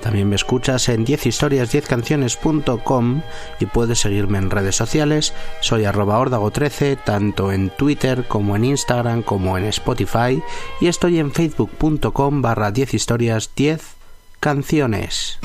También me escuchas en 10historias10canciones.com y puedes seguirme en redes sociales. Soy arroba órdago13 tanto en Twitter como en Instagram como en Spotify y estoy en facebook.com barra 10 historias 10 canciones.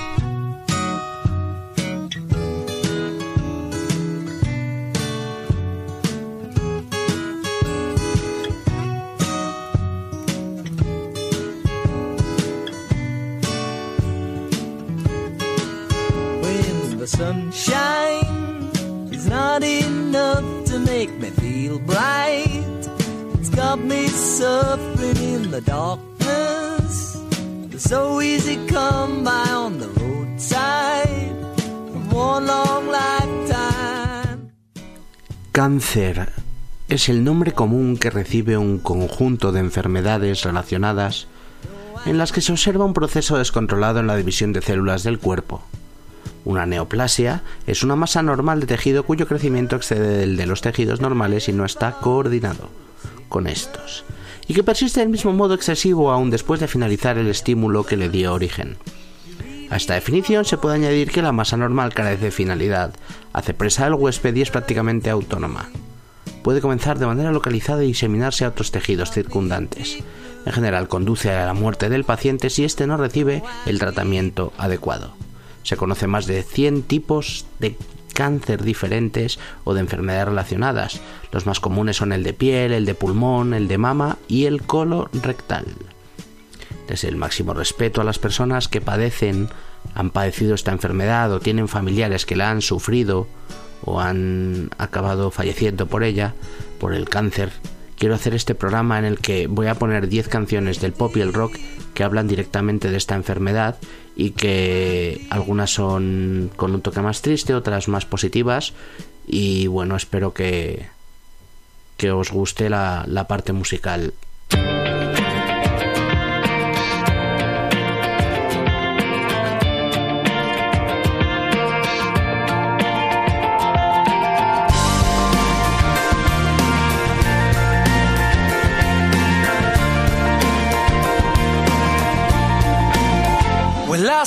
Cáncer es el nombre común que recibe un conjunto de enfermedades relacionadas en las que se observa un proceso descontrolado en la división de células del cuerpo. Una neoplasia es una masa normal de tejido cuyo crecimiento excede el de los tejidos normales y no está coordinado con estos, y que persiste del mismo modo excesivo aún después de finalizar el estímulo que le dio origen. A esta definición se puede añadir que la masa normal carece de finalidad, hace presa al huésped y es prácticamente autónoma. Puede comenzar de manera localizada y diseminarse a otros tejidos circundantes. En general conduce a la muerte del paciente si éste no recibe el tratamiento adecuado. Se conoce más de 100 tipos de cáncer diferentes o de enfermedades relacionadas. Los más comunes son el de piel, el de pulmón, el de mama y el colorectal. Desde el máximo respeto a las personas que padecen, han padecido esta enfermedad o tienen familiares que la han sufrido o han acabado falleciendo por ella, por el cáncer quiero hacer este programa en el que voy a poner 10 canciones del pop y el rock que hablan directamente de esta enfermedad y que algunas son con un toque más triste, otras más positivas y bueno, espero que, que os guste la, la parte musical.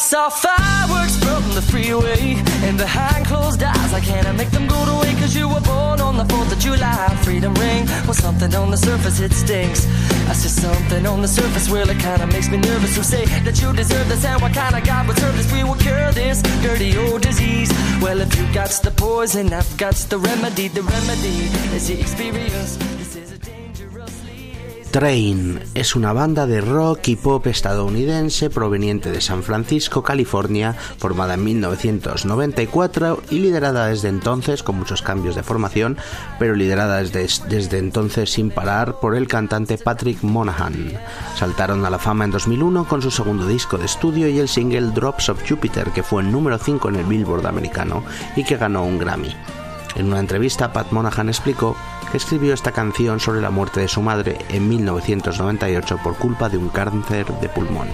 Saw fireworks from the freeway and behind closed eyes. I can't make them go away cause you were born on the 4th of July. Freedom ring Well, something on the surface, it stinks. I see something on the surface, well, it kinda makes me nervous. Who say that you deserve this and what kind of God would serve this? We will cure this dirty old disease. Well, if you got the poison, I've got the remedy. The remedy is the experience. Train es una banda de rock y pop estadounidense proveniente de San Francisco, California, formada en 1994 y liderada desde entonces, con muchos cambios de formación, pero liderada desde, desde entonces sin parar por el cantante Patrick Monahan. Saltaron a la fama en 2001 con su segundo disco de estudio y el single Drops of Jupiter, que fue el número 5 en el Billboard americano y que ganó un Grammy. En una entrevista, Pat Monahan explicó que escribió esta canción sobre la muerte de su madre en 1998 por culpa de un cáncer de pulmón.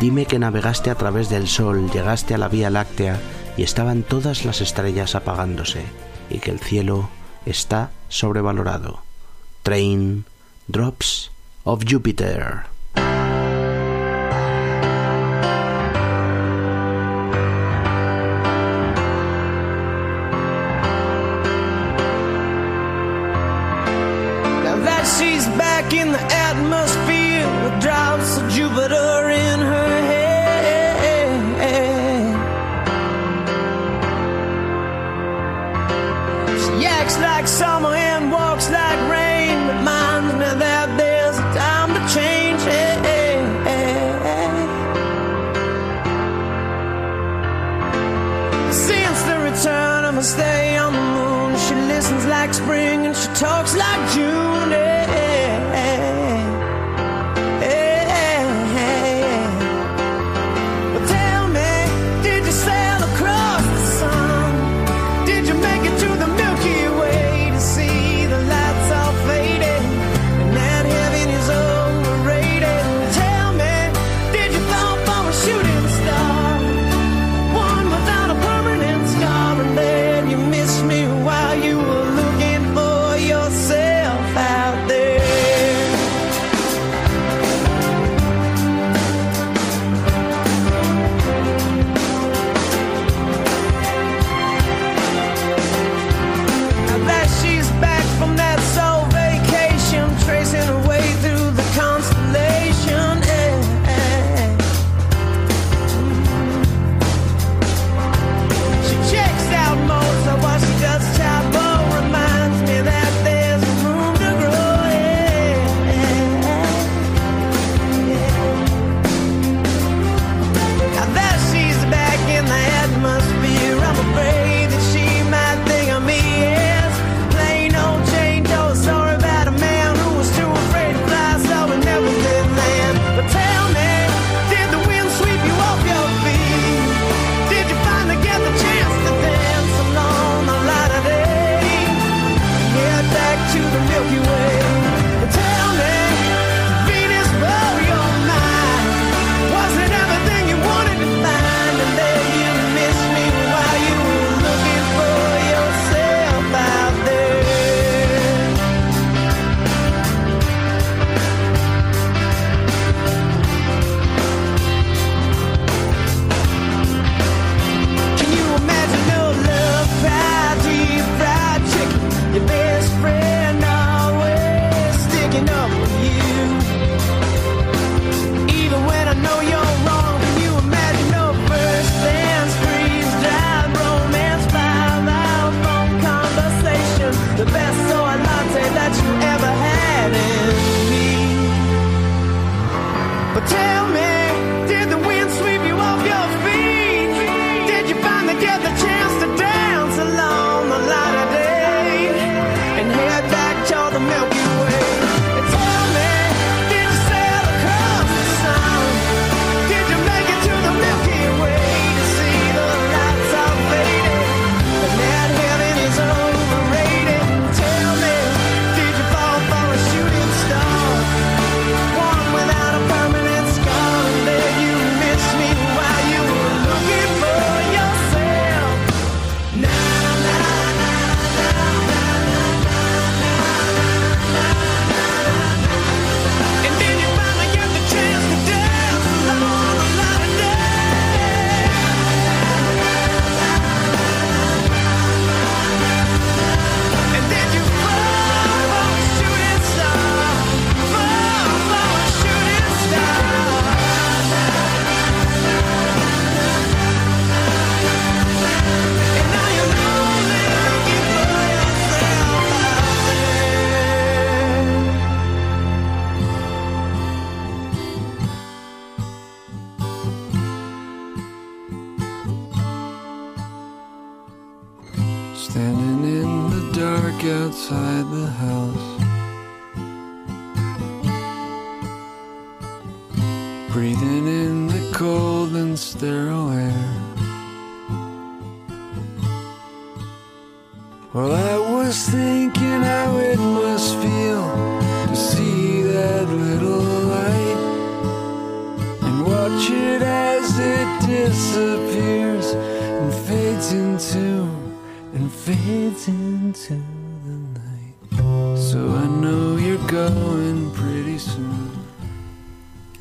Dime que navegaste a través del sol, llegaste a la Vía Láctea y estaban todas las estrellas apagándose y que el cielo está sobrevalorado. Train Drops of Jupiter. Talks like June.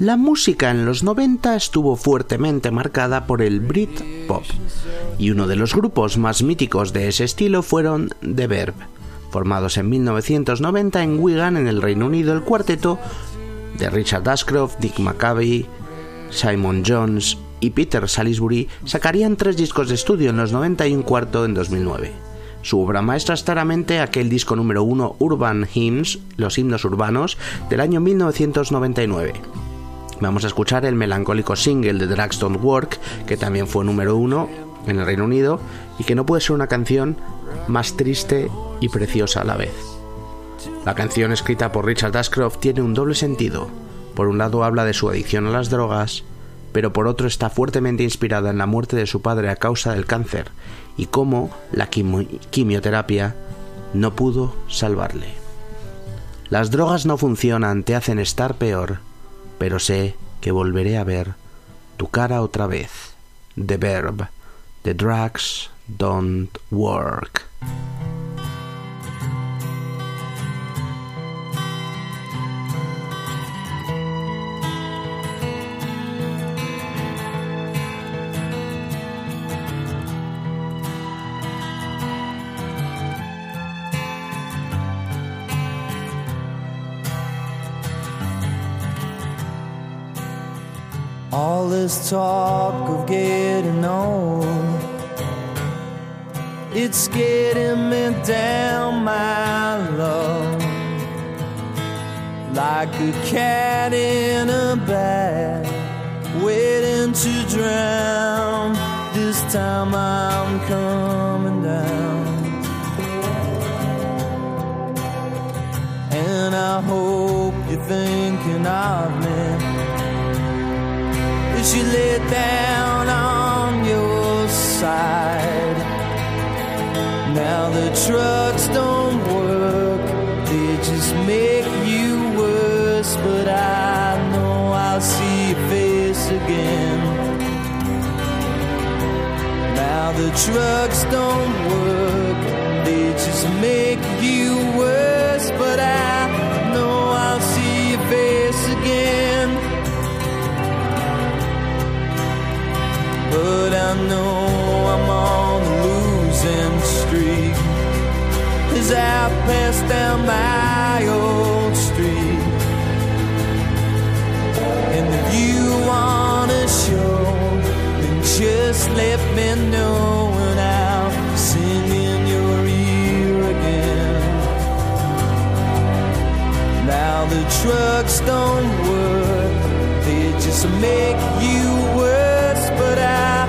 La música en los 90 estuvo fuertemente marcada por el Brit Pop, y uno de los grupos más míticos de ese estilo fueron The Verb. Formados en 1990 en Wigan, en el Reino Unido, el cuarteto de Richard Ashcroft, Dick McCavey, Simon Jones y Peter Salisbury sacarían tres discos de estudio en los 90 y un cuarto en 2009. Su obra maestra es claramente aquel disco número uno Urban Hymns, los himnos urbanos, del año 1999. Vamos a escuchar el melancólico single de Drags Don't Work, que también fue número uno en el Reino Unido y que no puede ser una canción más triste y preciosa a la vez. La canción escrita por Richard Ashcroft tiene un doble sentido. Por un lado habla de su adicción a las drogas, pero por otro está fuertemente inspirada en la muerte de su padre a causa del cáncer y cómo la quimi- quimioterapia no pudo salvarle. Las drogas no funcionan, te hacen estar peor, pero sé que volveré a ver tu cara otra vez. The verb. The drugs don't work. All this talk of getting old, it's getting me down, my love, like a cat in a bag, waiting to drown. This time I'm coming down. And I hope you're thinking of me you lay down on your side. Now the trucks don't work, they just make you worse. But I know I'll see your face again. Now the trucks don't work, they just make you worse. But I know I'm on a losing streak as I pass down my old street. And if you wanna show, then just let me know and I'll sing in your ear again. Now the trucks don't work, they just make you worse. But I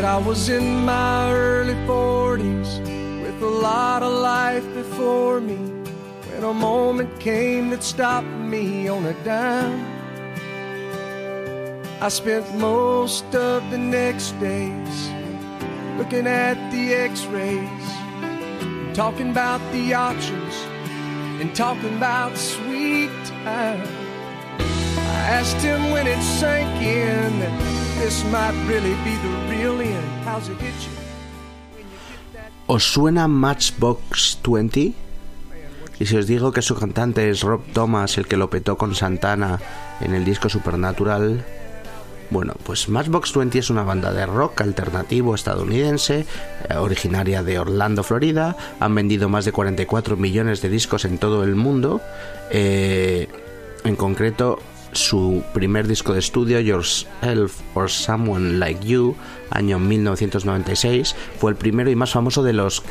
said I was in my early 40s with a lot of life before me when a moment came that stopped me on a dime. I spent most of the next days looking at the x rays, and talking about the options, and talking about sweet time. I asked him when it sank in that this might really be the ¿Os suena Matchbox 20? Y si os digo que su cantante es Rob Thomas, el que lo petó con Santana en el disco Supernatural, bueno, pues Matchbox 20 es una banda de rock alternativo estadounidense, eh, originaria de Orlando, Florida. Han vendido más de 44 millones de discos en todo el mundo. Eh, en concreto, su primer disco de estudio, Yourself or Someone Like You, año 1996, fue el primero y más famoso de los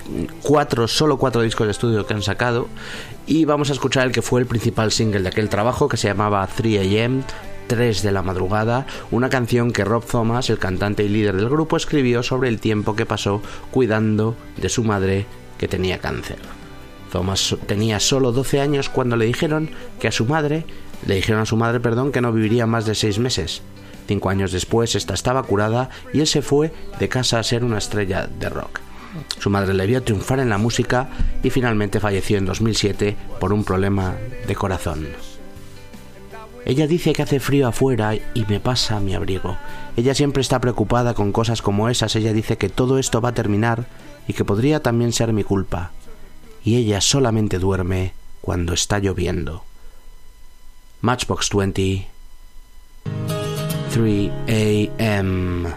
cuatro, solo cuatro discos de estudio que han sacado. Y vamos a escuchar el que fue el principal single de aquel trabajo, que se llamaba 3 AM, 3 de la madrugada, una canción que Rob Thomas, el cantante y líder del grupo, escribió sobre el tiempo que pasó cuidando de su madre que tenía cáncer. Thomas tenía solo 12 años cuando le dijeron que a su madre, le dijeron a su madre, perdón, que no viviría más de 6 meses. Cinco años después, esta estaba curada y él se fue de casa a ser una estrella de rock. Su madre le vio triunfar en la música y finalmente falleció en 2007 por un problema de corazón. Ella dice que hace frío afuera y me pasa mi abrigo. Ella siempre está preocupada con cosas como esas. Ella dice que todo esto va a terminar y que podría también ser mi culpa. Y ella solamente duerme cuando está lloviendo. Matchbox 20 3 a.m.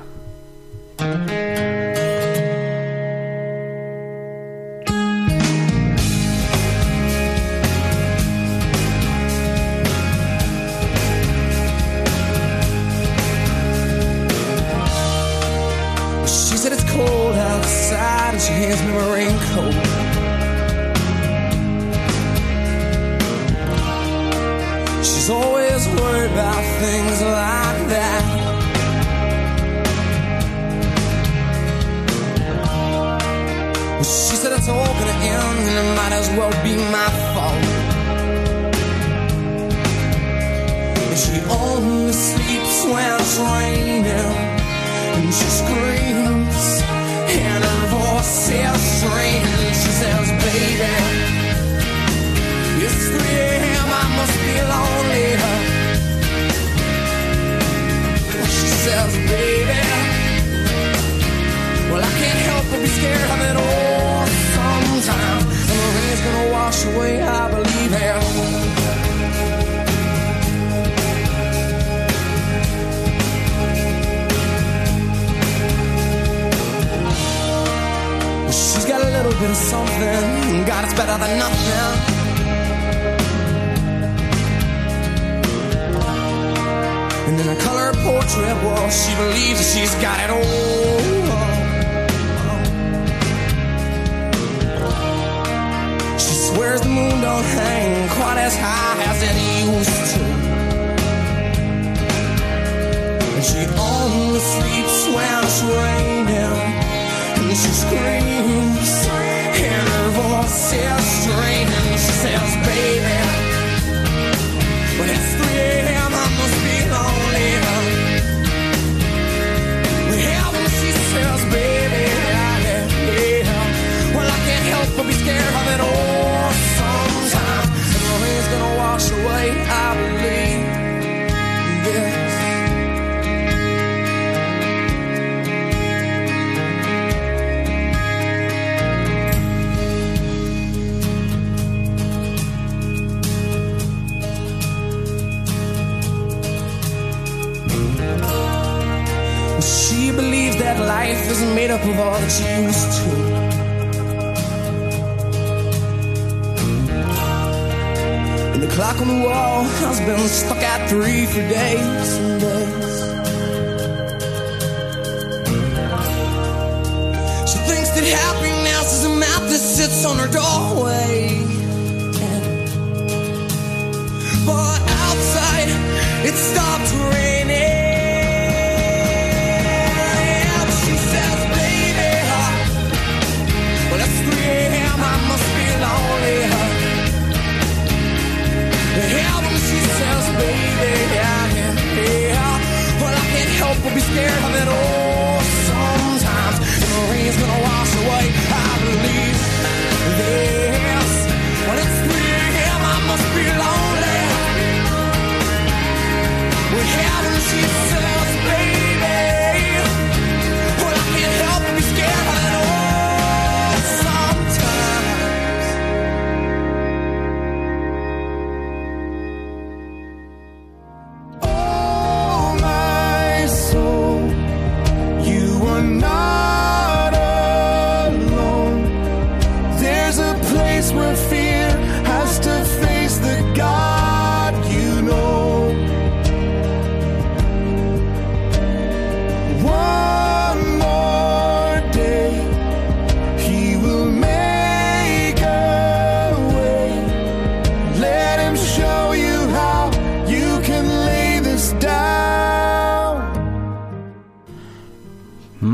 might as well be my fault. And she only sleeps when it's raining. And she screams, and her voice is strange. She says, Baby, it's 3 a.m., I must be lonely. She says, Baby, well, I can't help but be scared of it all wash away, I believe it. She's got a little bit of something. God, it's better than nothing. And in a color portrait wall. She believes that she's got it all. She the moon don't hang quite as high as it used to. And she only sleeps when it's raining. And she screams, and her voice is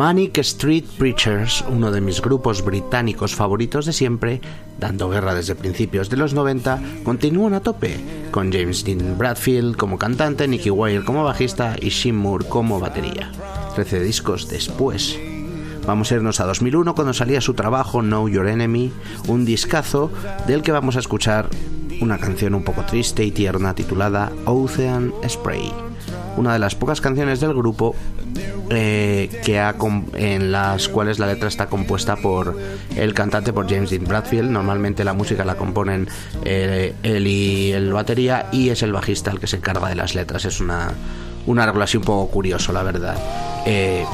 Manic Street Preachers, uno de mis grupos británicos favoritos de siempre, dando guerra desde principios de los 90, continúan a tope, con James Dean Bradfield como cantante, Nicky Wire como bajista y Shin Moore como batería. 13 discos después. Vamos a irnos a 2001 cuando salía su trabajo Know Your Enemy, un discazo del que vamos a escuchar una canción un poco triste y tierna titulada Ocean Spray, una de las pocas canciones del grupo eh, que ha en las cuales la letra está compuesta por el cantante por James Dean Bradfield. Normalmente la música la componen eh, él y el batería y es el bajista el que se encarga de las letras. Es una un arreglo así un poco curioso, la verdad. Eh,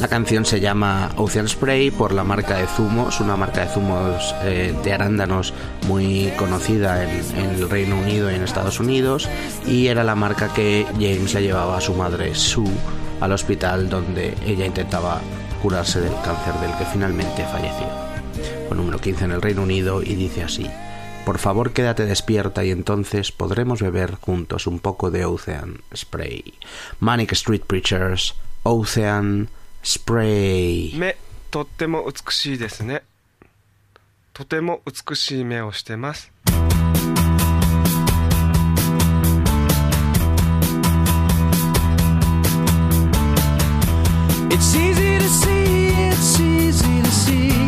la canción se llama Ocean Spray por la marca de zumos, una marca de zumos eh, de arándanos muy conocida en, el Reino Unido y en Estados Unidos y era la marca que James le llevaba a su madre Sue al hospital donde ella intentaba curarse del cáncer del que finalmente falleció. Fue número 15 en el Reino Unido y dice así. Por favor, quédate despierta y entonces podremos beber juntos un poco de Ocean Spray. Manic Street Preachers, Ocean ス目とっても美しいですね。とても美しい目をしてます。It's easy to see, it's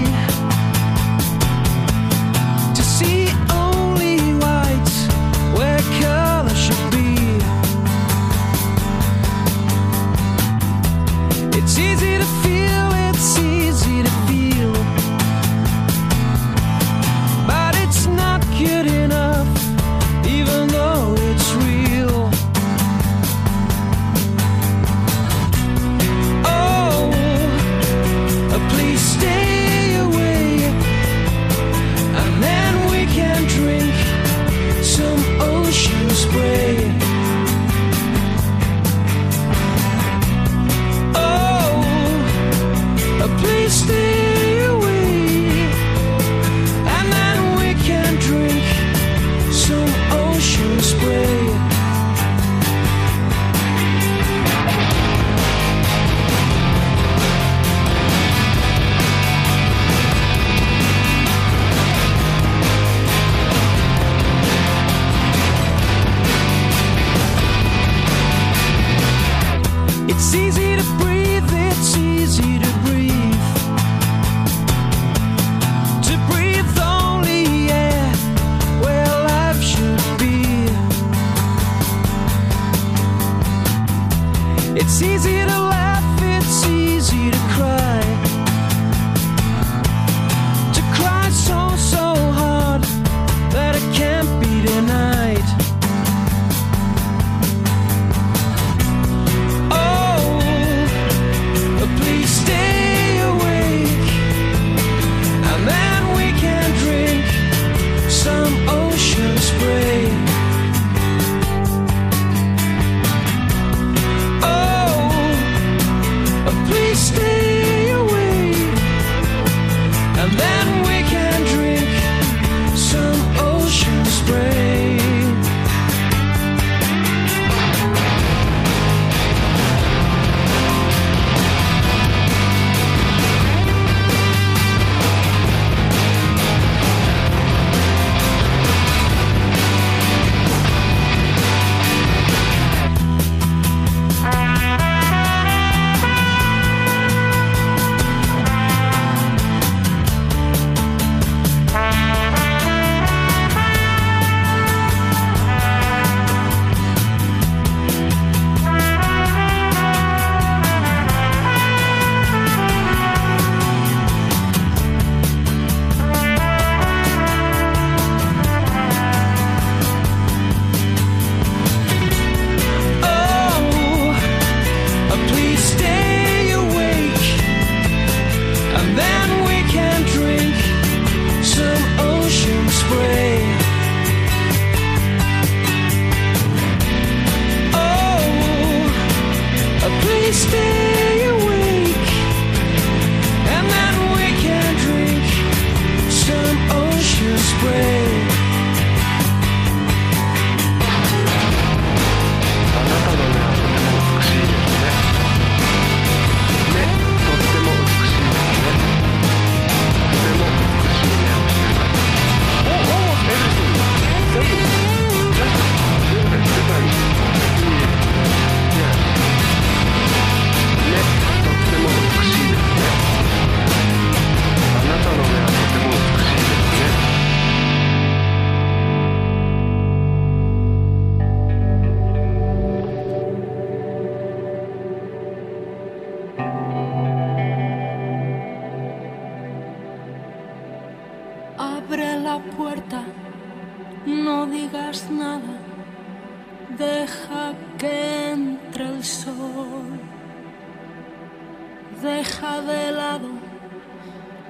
Deja de lado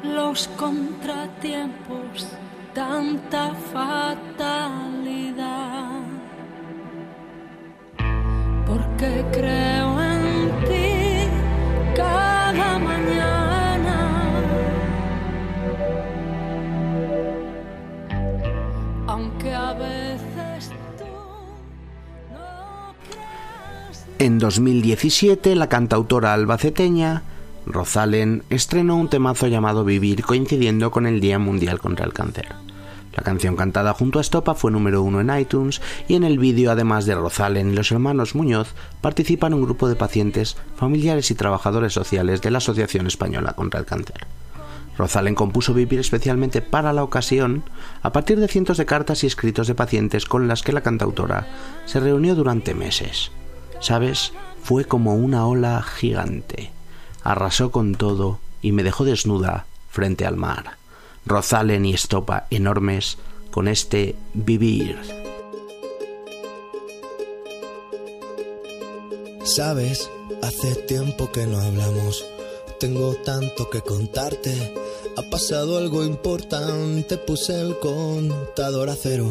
los contratiempos, tanta fatalidad. Porque creo en ti cada mañana. Aunque a veces tú no creas En 2017, la cantautora albaceteña Rosalén estrenó un temazo llamado Vivir coincidiendo con el Día Mundial contra el Cáncer. La canción cantada junto a Estopa fue número uno en iTunes y en el vídeo, además de Rosalén y los hermanos Muñoz, participan un grupo de pacientes, familiares y trabajadores sociales de la Asociación Española contra el Cáncer. Rosalén compuso Vivir especialmente para la ocasión, a partir de cientos de cartas y escritos de pacientes con las que la cantautora se reunió durante meses. ¿Sabes? Fue como una ola gigante. Arrasó con todo y me dejó desnuda frente al mar. Rosalén y Estopa enormes con este Vivir. Sabes, hace tiempo que no hablamos. Tengo tanto que contarte. Ha pasado algo importante. Puse el contador a cero.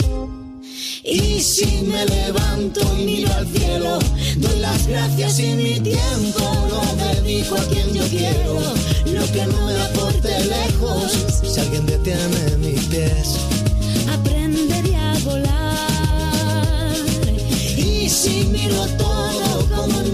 Y si me levanto y miro al cielo, doy las gracias y mi tiempo lo dedico a quien yo quiero. Lo que no me aporte lejos, si alguien detiene mis pies, Aprenderé a volar. Y si miro todo como un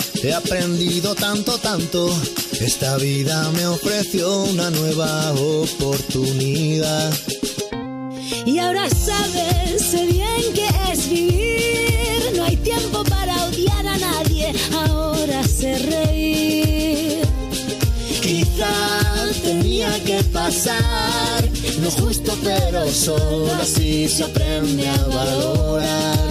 he aprendido tanto, tanto. Esta vida me ofreció una nueva oportunidad. Y ahora sabes, bien que es vivir. No hay tiempo para odiar a nadie. Ahora sé reír. Quizá tenía que pasar lo justo, pero solo así se aprende a valorar.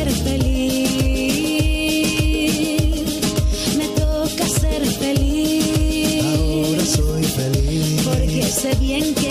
ser feliz. Me toca ser feliz. ahora soy feliz. Porque sé bien que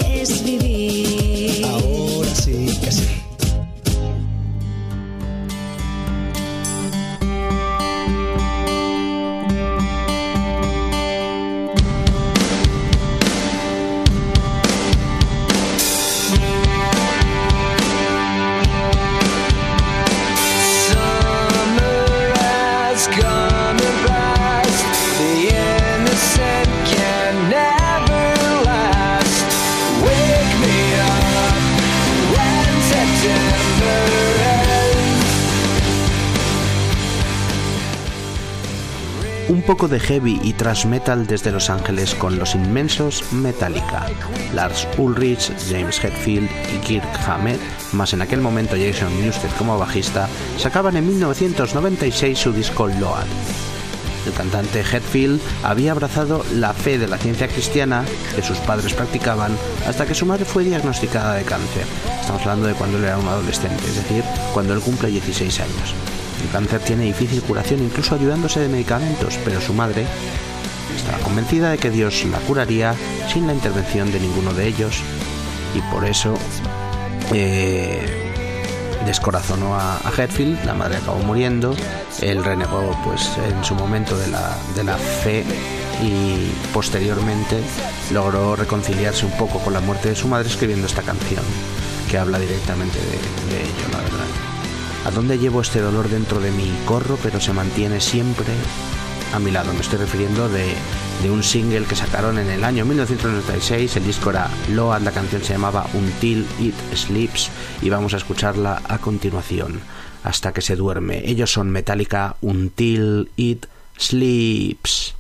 poco de heavy y thrash metal desde Los Ángeles con los inmensos Metallica. Lars Ulrich, James Hetfield y Kirk Hammett, más en aquel momento Jason Newsted como bajista, sacaban en 1996 su disco Load. El cantante Hetfield había abrazado la fe de la ciencia cristiana que sus padres practicaban hasta que su madre fue diagnosticada de cáncer. Estamos hablando de cuando él era un adolescente, es decir, cuando él cumple 16 años. El cáncer tiene difícil curación incluso ayudándose de medicamentos, pero su madre estaba convencida de que Dios la curaría sin la intervención de ninguno de ellos y por eso eh, descorazonó a, a Hetfield, la madre acabó muriendo, él renegó pues en su momento de la, de la fe y posteriormente logró reconciliarse un poco con la muerte de su madre escribiendo esta canción que habla directamente de, de ello, la verdad. ¿A dónde llevo este dolor dentro de mí? Corro, pero se mantiene siempre a mi lado. Me estoy refiriendo de, de un single que sacaron en el año 1996. El disco era Load, la canción se llamaba Until It Sleeps y vamos a escucharla a continuación, hasta que se duerme. Ellos son Metallica Until It Sleeps.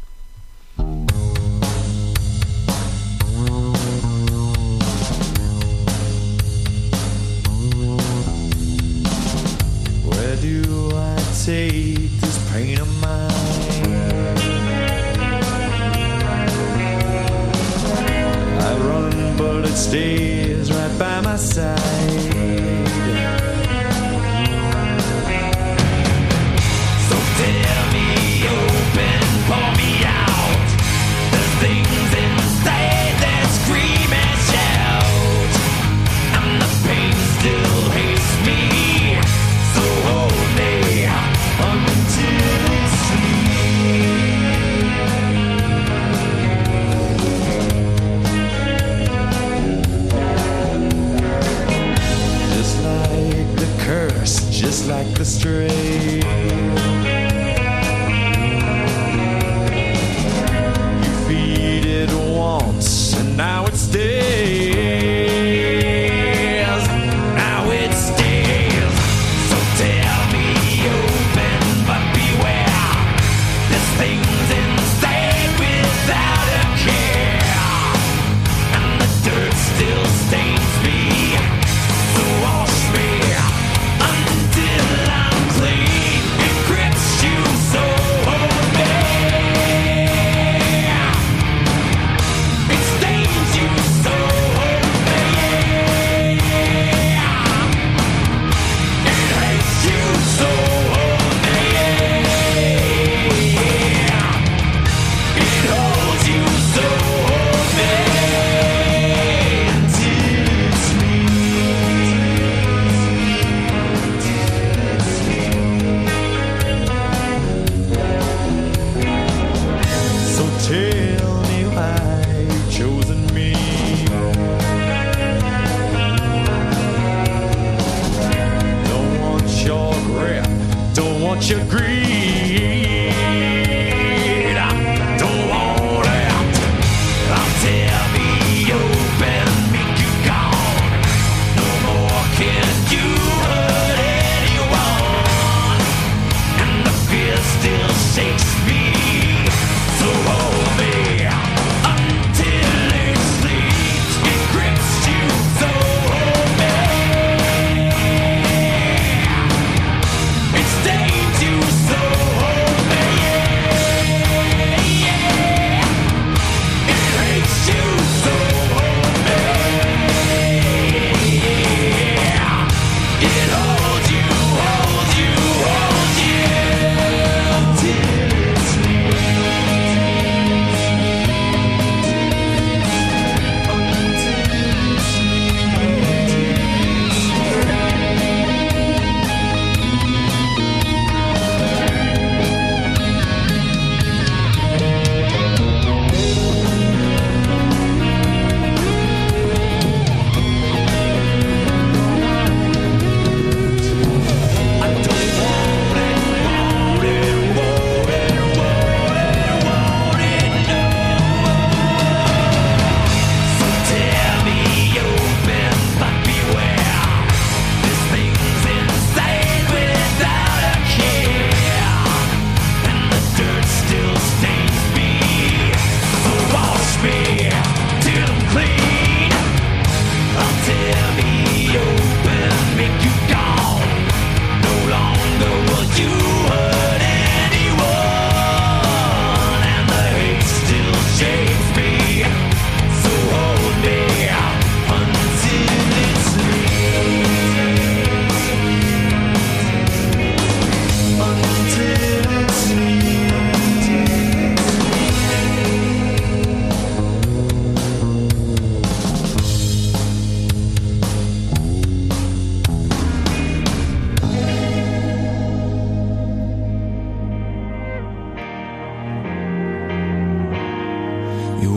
I this pain of mine? I run, but it stays right by my side. straight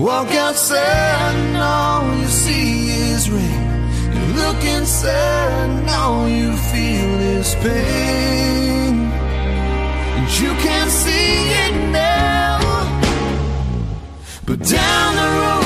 walk outside and all you see is rain. You look inside and all you feel is pain. And you can't see it now. But down the road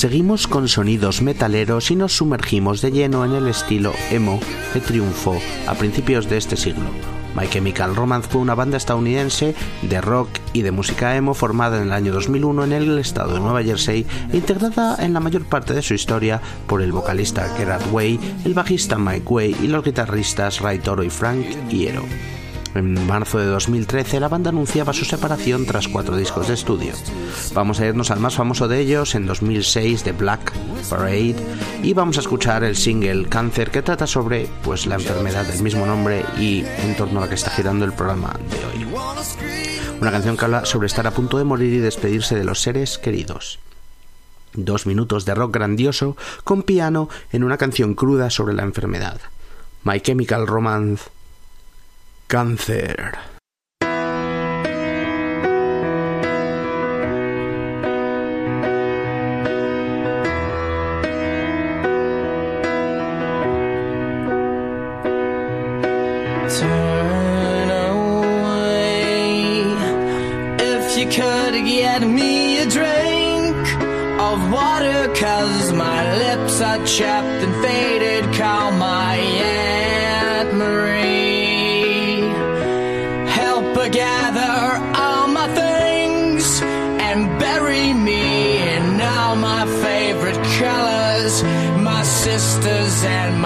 Seguimos con sonidos metaleros y nos sumergimos de lleno en el estilo emo que triunfó a principios de este siglo. My Chemical Romance fue una banda estadounidense de rock y de música emo formada en el año 2001 en el estado de Nueva Jersey e integrada en la mayor parte de su historia por el vocalista Gerard Way, el bajista Mike Way y los guitarristas Ray Toro y Frank Iero. En marzo de 2013 la banda anunciaba su separación tras cuatro discos de estudio. Vamos a irnos al más famoso de ellos en 2006 de Black Parade y vamos a escuchar el single Cáncer que trata sobre pues la enfermedad del mismo nombre y en torno a la que está girando el programa de hoy. Una canción que habla sobre estar a punto de morir y despedirse de los seres queridos. Dos minutos de rock grandioso con piano en una canción cruda sobre la enfermedad. My Chemical Romance Cáncer. Turn away. If you could get me a drink of water, cause my lips are chapped and faded. Call my Aunt sisters and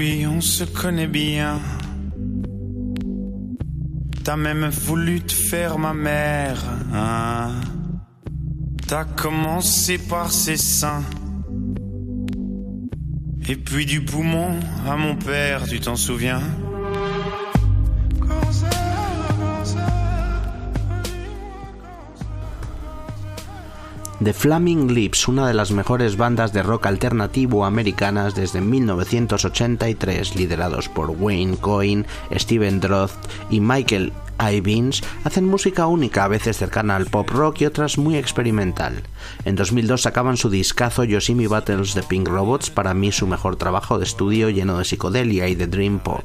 oui, on se connaît bien. T'as même voulu te faire ma mère. Hein? T'as commencé par ses seins. Et puis du poumon à mon père, tu t'en souviens? The Flaming Lips, una de las mejores bandas de rock alternativo americanas desde 1983, liderados por Wayne Coyne, Steven Droth y Michael Ivins, hacen música única, a veces cercana al pop rock y otras muy experimental. En 2002 sacaban su discazo Yoshimi Battles de Pink Robots, para mí su mejor trabajo de estudio lleno de psicodelia y de dream pop.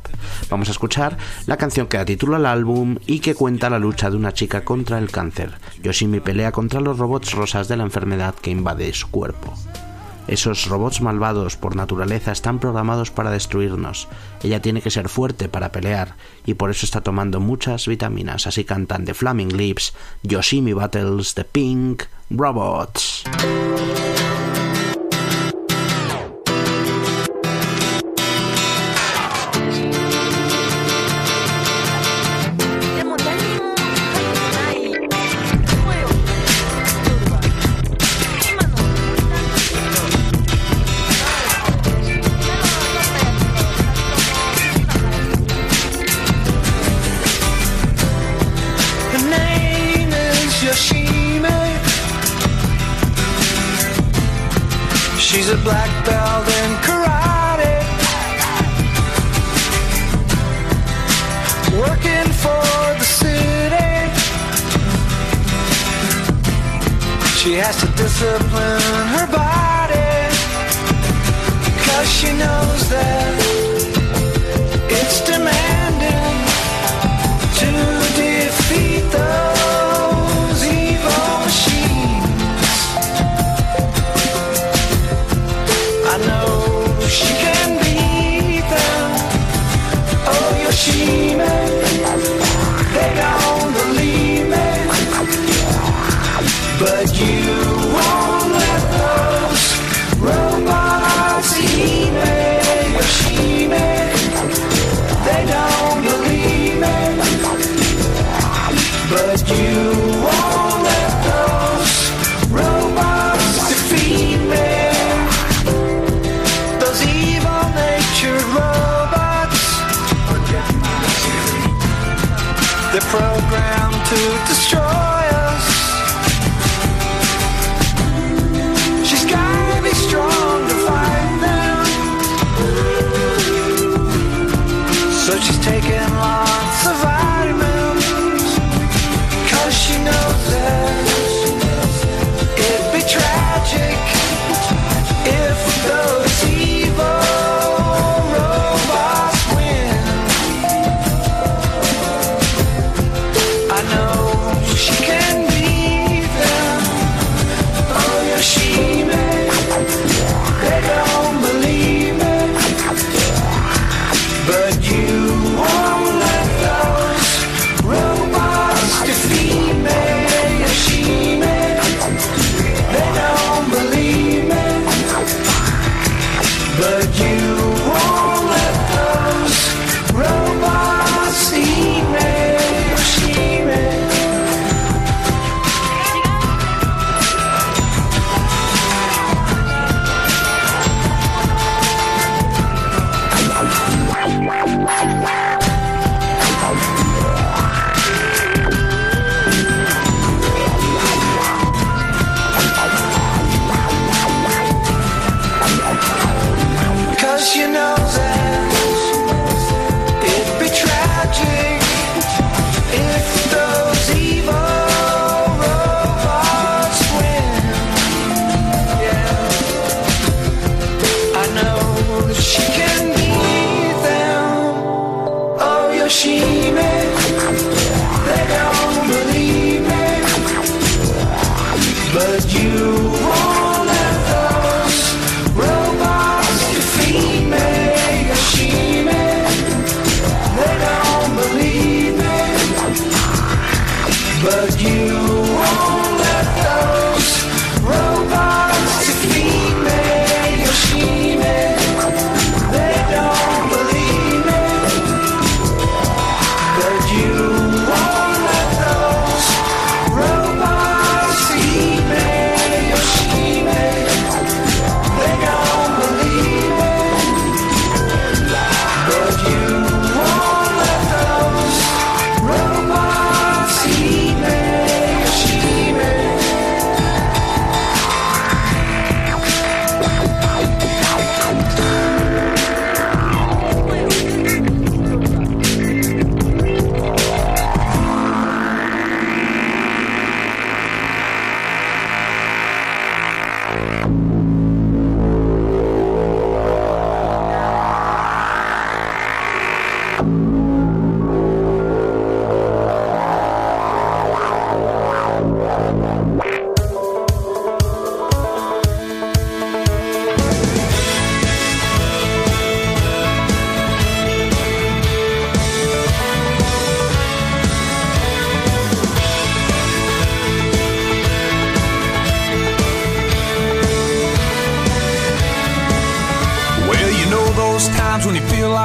Vamos a escuchar la canción que da título al álbum y que cuenta la lucha de una chica contra el cáncer. Yoshimi pelea contra los robots rosas de la enfermedad que invade su cuerpo. Esos robots malvados por naturaleza están programados para destruirnos. Ella tiene que ser fuerte para pelear y por eso está tomando muchas vitaminas. Así cantan The Flaming Lips, Yoshimi Battles, The Pink Robots. She has to discipline her body. Cause she knows that it's demanding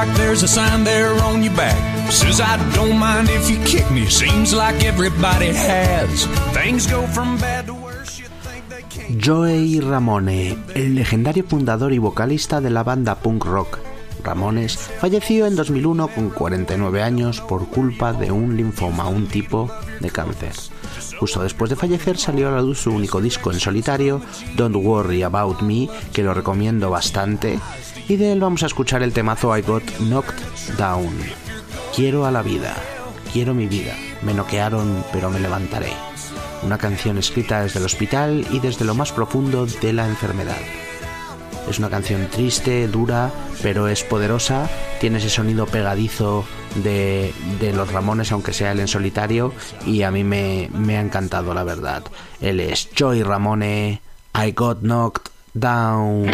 like there's a sign there on your back. Says I don't mind if you kick me. Seems like everybody has. Things go from bad to worse. You think they can't. Joey Ramone, el legendario fundador y vocalista de la banda punk rock Ramones, falleció en 2001 con 49 años por culpa de un linfoma, un tipo de cáncer. Justo después de fallecer salió a la luz su único disco en solitario, Don't Worry About Me, que lo recomiendo bastante, y de él vamos a escuchar el temazo I Got Knocked Down. Quiero a la vida, quiero mi vida, me noquearon pero me levantaré. Una canción escrita desde el hospital y desde lo más profundo de la enfermedad. Es una canción triste, dura, pero es poderosa. Tiene ese sonido pegadizo de, de los Ramones, aunque sea él en solitario. Y a mí me, me ha encantado, la verdad. Él es Joey Ramone. I got knocked down.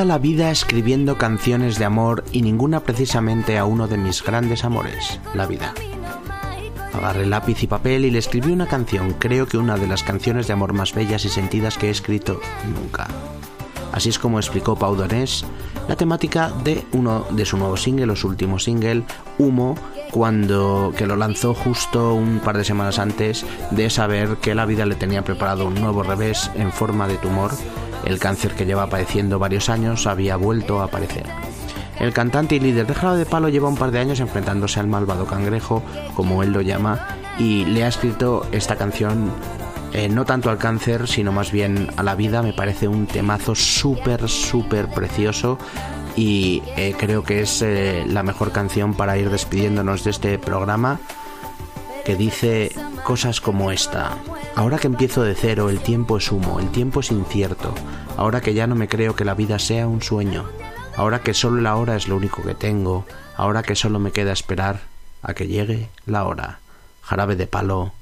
Toda la vida escribiendo canciones de amor y ninguna precisamente a uno de mis grandes amores, la vida. Agarré lápiz y papel y le escribí una canción, creo que una de las canciones de amor más bellas y sentidas que he escrito nunca. Así es como explicó Pau Donés la temática de uno de su nuevo single, o su último single, Humo, cuando que lo lanzó justo un par de semanas antes de saber que la vida le tenía preparado un nuevo revés en forma de tumor. El cáncer que lleva padeciendo varios años había vuelto a aparecer. El cantante y líder de Jarabe de Palo lleva un par de años enfrentándose al malvado cangrejo, como él lo llama, y le ha escrito esta canción eh, no tanto al cáncer, sino más bien a la vida. Me parece un temazo súper, súper precioso y eh, creo que es eh, la mejor canción para ir despidiéndonos de este programa que dice cosas como esta. Ahora que empiezo de cero, el tiempo es humo, el tiempo es incierto. Ahora que ya no me creo que la vida sea un sueño. Ahora que solo la hora es lo único que tengo. Ahora que solo me queda esperar a que llegue la hora. Jarabe de palo,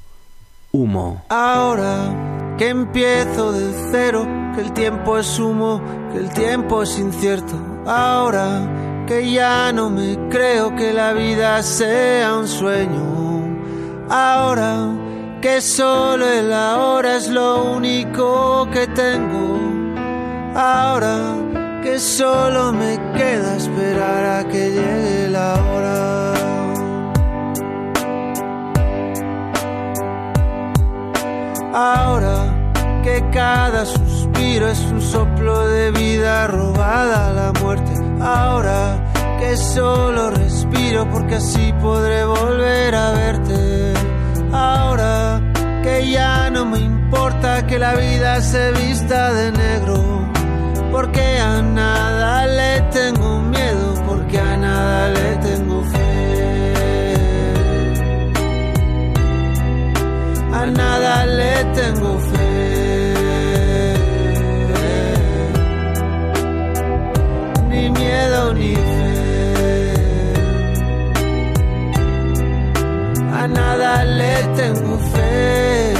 humo. Ahora que empiezo de cero, que el tiempo es humo, que el tiempo es incierto. Ahora que ya no me creo que la vida sea un sueño. Ahora que solo el ahora es lo único que tengo. Ahora que solo me queda esperar a que llegue la hora. Ahora que cada suspiro es un soplo de vida robada a la muerte. Ahora que solo respiro porque así podré volver a verte. Ahora que ya no me importa que la vida se vista de negro. Porque a nada le tengo miedo, porque a nada le tengo fe. a nada le tengo fe. Ni miedo ni fe. Nada le tengo fe.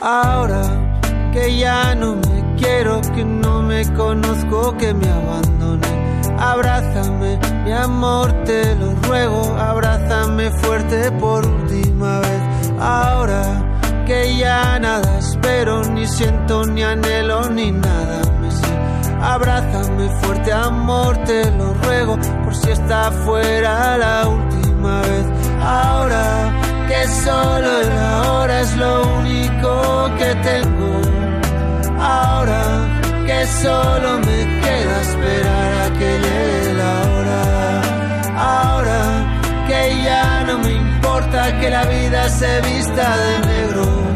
Ahora que ya no me quiero, que no me conozco, que me abandone. Abrázame, mi amor, te lo ruego, abrázame fuerte por última vez. Ahora que ya nada espero, ni siento, ni anhelo, ni nada me sé. Abrázame fuerte, amor, te lo ruego, por si está fuera la última vez. Ahora que solo el ahora es lo único que tengo. Ahora que solo me queda esperar a que llegue la hora. Ahora que ya no me importa que la vida se vista de negro.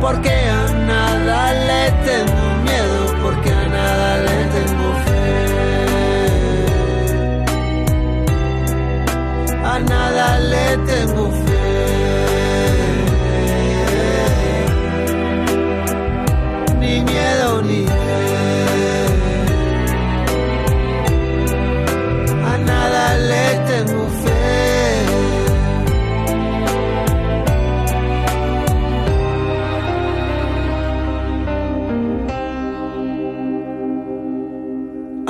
Porque a nada le tengo miedo, porque a nada le tengo fe. A nada le tengo fe.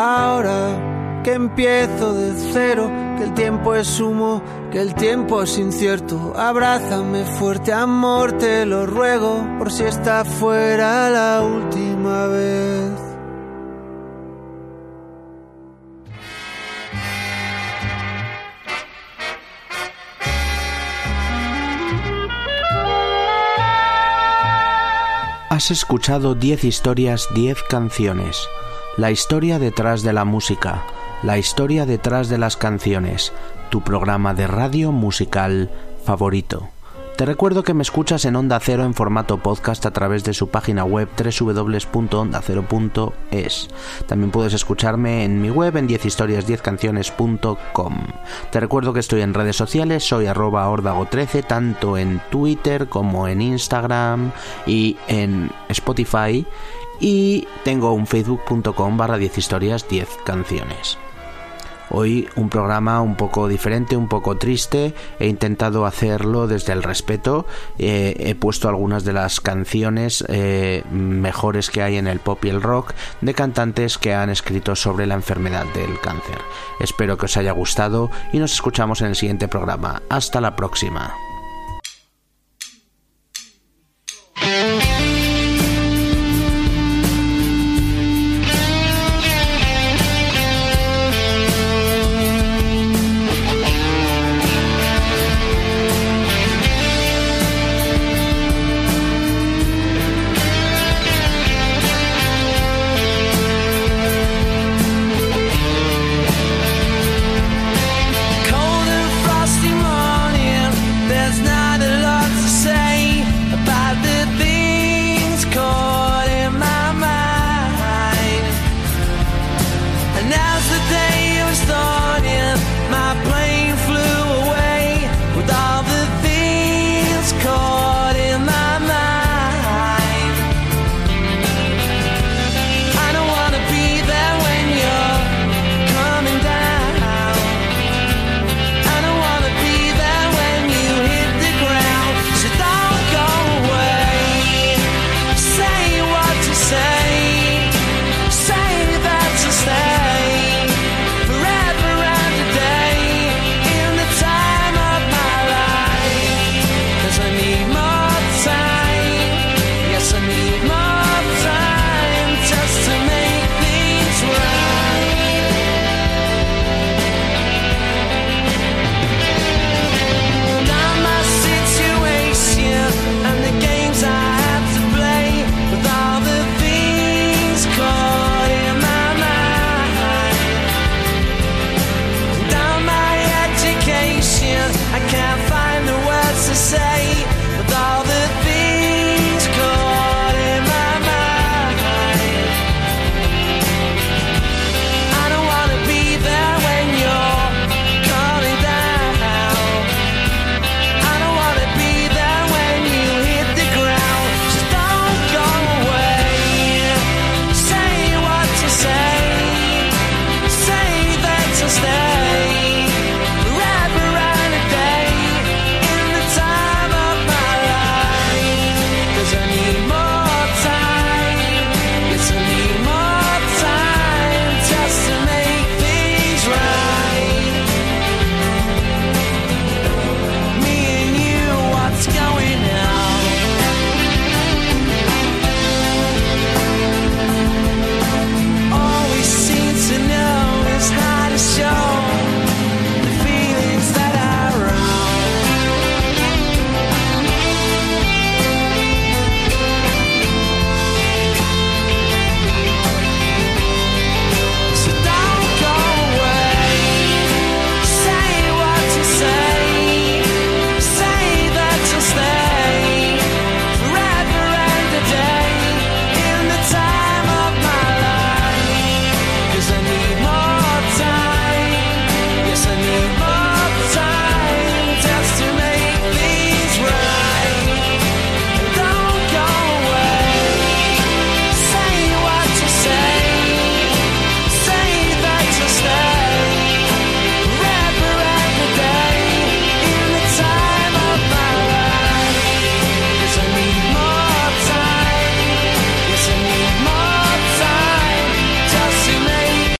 Ahora que empiezo de cero, que el tiempo es humo, que el tiempo es incierto. Abrázame fuerte, amor, te lo ruego, por si está fuera la última vez. Has escuchado 10 historias, 10 canciones. La historia detrás de la música, la historia detrás de las canciones, tu programa de radio musical favorito. Te recuerdo que me escuchas en Onda Cero en formato podcast a través de su página web www.ondacero.es. También puedes escucharme en mi web en 10historias10canciones.com. Te recuerdo que estoy en redes sociales, soy arroba ordago13, tanto en Twitter como en Instagram y en Spotify. Y tengo un facebook.com barra 10 historias 10 canciones. Hoy un programa un poco diferente, un poco triste. He intentado hacerlo desde el respeto. Eh, he puesto algunas de las canciones eh, mejores que hay en el pop y el rock de cantantes que han escrito sobre la enfermedad del cáncer. Espero que os haya gustado y nos escuchamos en el siguiente programa. Hasta la próxima.